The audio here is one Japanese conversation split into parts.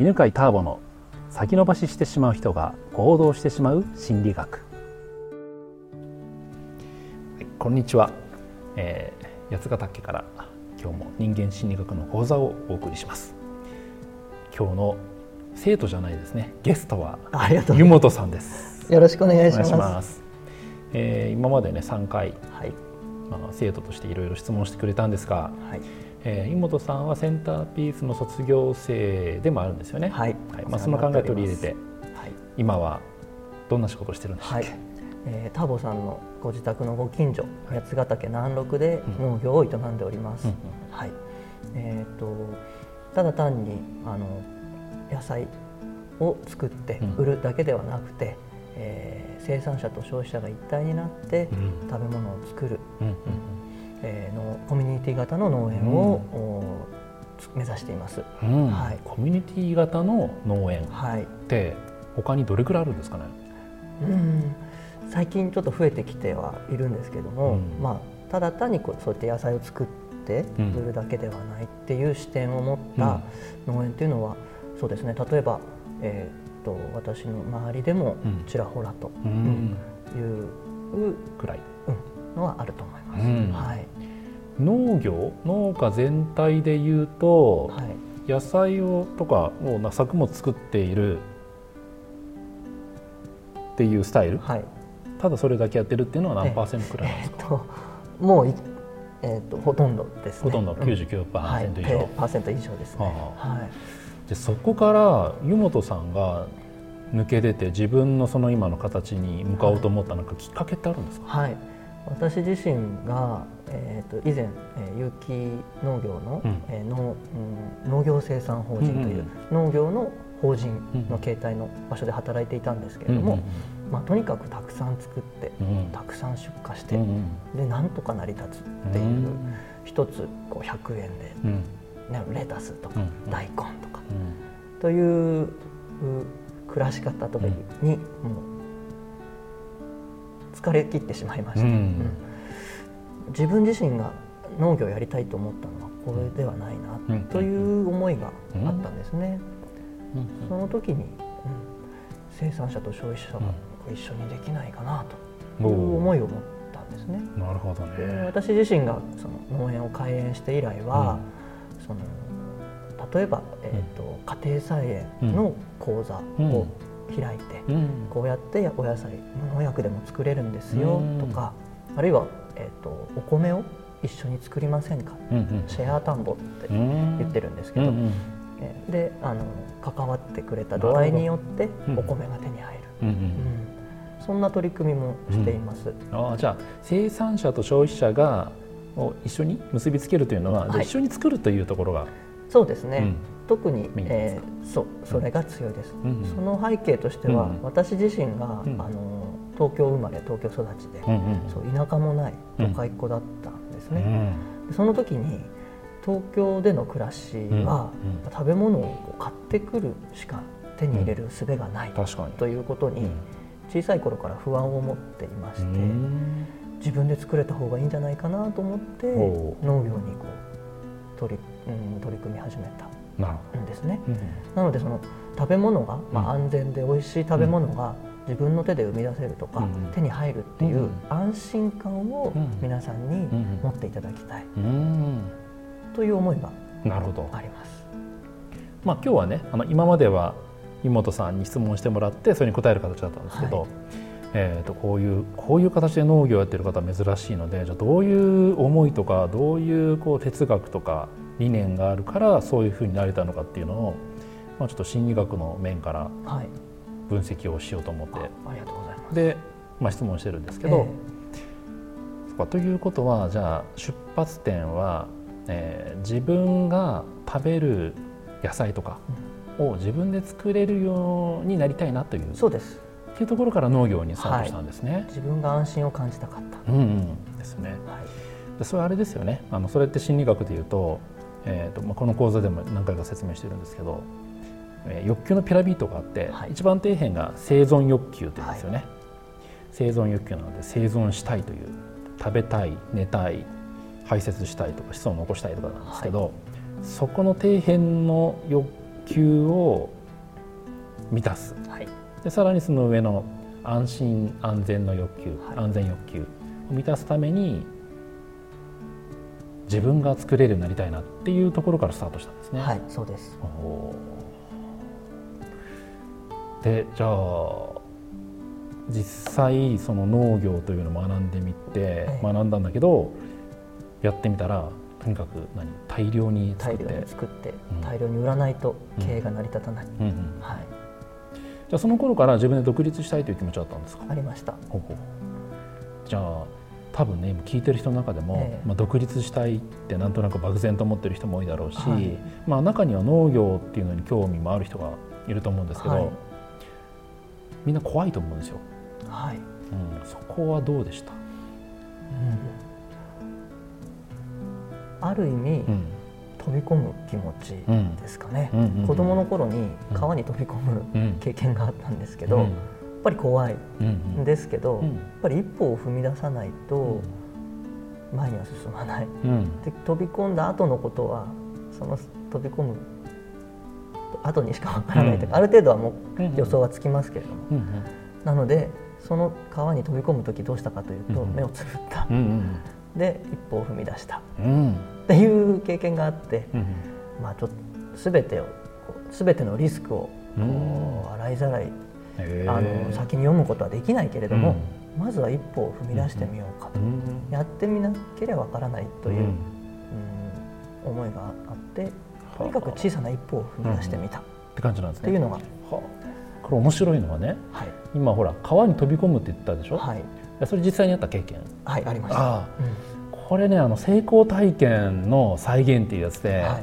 犬飼ターボの先延ばししてしまう人が行動してしまう心理学、はい、こんにちは、えー、八ヶ岳から今日も人間心理学の講座をお送りします。今日の生徒じゃないですね。ゲストは湯本さんです。よろしくお願いします。えー、今までね3回、はい。まあ、生徒としていろいろ質問してくれたんですが、はいえー、井本さんはセンターピースの卒業生でもあるんですよね。はい。はい、まあその考え取り入れて、はい、今はどんな仕事をしてるんでしょうか？はい、えー、ターボさんのご自宅のご近所、八ヶ岳南麓で農業を営んでおります。うん、はい。えっ、ー、とただ単にあの野菜を作って売るだけではなくて、うん、えー、生産者と消費者が一体になって食べ物を作る。うんうんえー、のコミュニティ型の農園を、うん、目指しています、うん、はい、コミュニティ型の農園って他にどれくらいあるんですかね、うん、最近ちょっと増えてきてはいるんですけども、うん、まあ、ただ単にこうそうやって野菜を作って売るだけではないっていう視点を持った農園っていうのは、そうですね。例えば、えー、と私の周りでもちらほらと、いうくらい、のはあると思います。はい農業農家全体でいうと、はい、野菜をとかを作物作っているっていうスタイル、はい、ただそれだけやってるっていうのは何パーセントくらいなんですか、えー、ともうえーと、ほとんどです、ね、ほとんど？99%以上、うん、はい、パーセント以上ですね、はい、でそこから湯本さんが抜け出て自分のその今の形に向かおうと思ったなんかきっかけってあるんですか、はい私自身が、えーと、以前、えー、有機農業の、うん、えー、農うん、農業生産法人という、農業の法人の形態の場所で働いていたんですけれども、まあ、とにかくたくさん作って、たくさん出荷して、でなんとか成り立つっていう、一つこう100円で、ね、レタスとか、大根とか、という暮らし方とかに、もう疲れ切ってしまいました、うん、自分自身が農業をやりたいと思ったのはこれではないなという思いがあったんですね、その時に、生産者と消費者が一緒にできないかなという思いを持ったんですね。なるほどね。私自身がその農園を開園して以来は、その例えば、えーと家庭菜園の講座を開いて、うん、こうやってお野菜無農薬でも作れるんですよとか、あるいは、えーと、お米を一緒に作りませんか、うんうん、シェア田んぼって言ってるんですけど、うんうん、えであの関わってくれた度合いによってお米が手に入る。うんうん。うん。そんな取り組みもしています。うん、あじゃあ生産者と消費者がを一緒に結びつけるというのは、はい、一緒に作るというところが。そうですね、うん、特に、えー、そうそれが強いです、うん、その背景としては、うん、私自身が、あの東京生まれ東京育ちで、そう田舎もない都会っ子だったんですね、その時に東京での暮らしは、食べ物を買ってくるしか手に入れる術がない、ということに、小さい頃から不安を持っていまして、自分で作れた方がいいんじゃないかなと思って農業にこう取りうん、取り組み始めたんですね。うん、なのでその食べ物が、まあ、安全で美味しい食べ物が自分の手で生み出せるとか、うん、手に入るっていう安心感を皆さんに持っていただきたい、という思いがあります。まあ、今日はねあの今までは妹さんに質問してもらってそれに答える形だったんですけど、はい、えー、とこういうこういう形で農業をやってる方は珍しいのでじゃあどういう思いとかどういうこう哲学とか理念があるからそういうふうになれたのかっていうのを、まあ、ちょっと心理学の面から分析をしようと思って、はい、ありがとうございます。で、まあ、質問してるんですけど、えー、ということはじゃあ出発点は、えー、自分が食べる野菜とかを自分で作れるようになりたいなというそうですいうところから農業にスタートしたんですね。はい、自分が安心を感じたかった。うん、うん、ですね。はい、でそれあれですよね。あのそれって心理学でいうとえーとまあ、この講座でも何回か説明してるんですけど、えー、欲求のピラミッドがあって、はい、一番底辺が生存欲求というんですよね、はい、生存欲求なので生存したいという食べたい寝たい排泄したいとか子孫を残したいとかなんですけど、はい、そこの底辺の欲求を満たす、はい、でさらにその上の安心安全の欲求、はい、安全欲求を満たすために自分が作れるようになりたいなっていうところからスタートしたんですね。はい、そうです。でじゃあ実際その農業というのを学んでみて、学んだんだけどやってみたらとにかく何？大量に作って。大量に作って、うん、大量に売らないと経営が成り立たない、うんうん、はい、じゃあその頃から自分で独立したいという気持ちはあったんですか？ありました。じゃあ多分ね今聞いてる人の中でも、えー、まあ、独立したいってなんとなく漠然と思ってる人も多いだろうし、はい、まあ、中には農業っていうのに興味もある人がいると思うんですけど、はい、みんな怖いと思うんですよ。はい。うん、そこはどうでした、うん。ある意味、うん、飛び込む気持ちですかね、うん、子供の頃に川に飛び込む経験があったんですけど、やっぱり怖いんですけど、やっぱり一歩を踏み出さないと前には進まない、で飛び込んだ後のことはその飛び込む後にしかわからないというか、ある程度はもう予想はつきますけれども、なのでその川に飛び込む時どうしたかというと、目をつぶった、で一歩を踏み出した、っていう経験があって、まあちょっと全てを全てのリスクを洗いざらいあの先に読むことはできないけれども、まずは一歩を踏み出してみようかと、やってみなければわからないという、うん。思いがあってとにかく小さな一歩を踏み出してみた、って感じなんですね。っていうのが、これ面白いのはね、はい、今ほら川に飛び込むって言ったでしょ、はい、それ実際にあった経験。はいありました、うん、これねあの成功体験の再現っていうやつで、はい、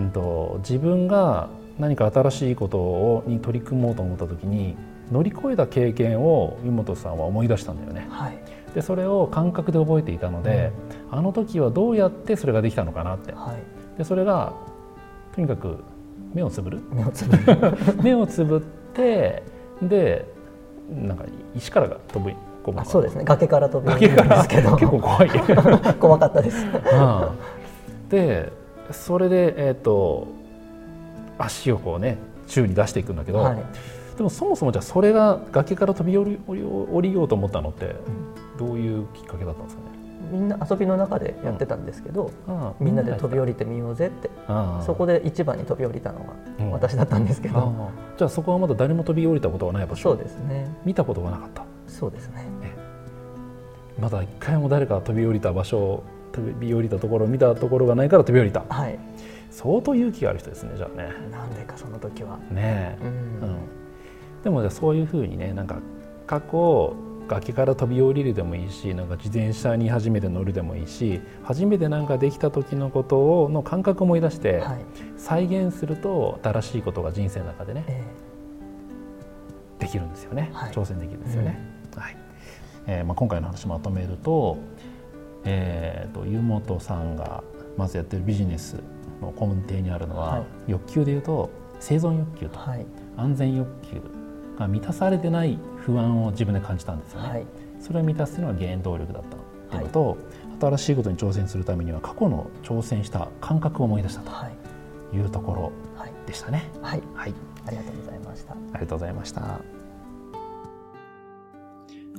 うんと、自分が何か新しいことをに取り組もうと思った時に乗り越えた経験を湯本さんは思い出したんだよね。はい、でそれを感覚で覚えていたので、うん、あの時はどうやってそれができたのかなって。はい、でそれがとにかく目をつぶる。目をつぶる。目をつぶってでなんか石からが飛ぶあそうですね。崖から飛び降りるんですけど。結構怖い。怖かったです、でそれで、えーと、足をこうね宙に出していくんだけど、はい、でもそもそもじゃあそれが崖から飛び降り降りようと思ったのってどういうきっかけだったんですかね？みんな遊びの中でやってたんですけど、うん、みんなで飛び降りてみようぜって。そこで一番に飛び降りたのが私だったんですけど、じゃあそこはまだ誰も飛び降りたことがない場所。そうですね。見たことがなかったそうですね。まだ一回も誰か飛び降りた場所飛び降りたところを見たところがないから飛び降りた、はい、相当勇気がある人ですねじゃあね。なんでかその時は。ねえ、うん、うん、でもじゃあそういうふうにねなんか過去崖から飛び降りるでもいいしなんか自転車に初めて乗るでもいいし初めてなんかできた時のことをの感覚を思い出して、はい、再現すると新しいことが人生の中でね、えー、できるんですよね、はい、挑戦できるんですよね。うん、はい。えーまあ、今回の話まとめると,、えーと、湯本さんがまずやってるビジネスの根底にあるのは、はい、欲求でいうと生存欲求と安全欲求が満たされてない不安を自分で感じたんですよね。はい、それを満たすのは原動力だったというのと、はい、新しいことに挑戦するためには過去の挑戦した感覚を思い出したとい。うところでしたね。はい、はい、ありがとうございました。ありがとうございました。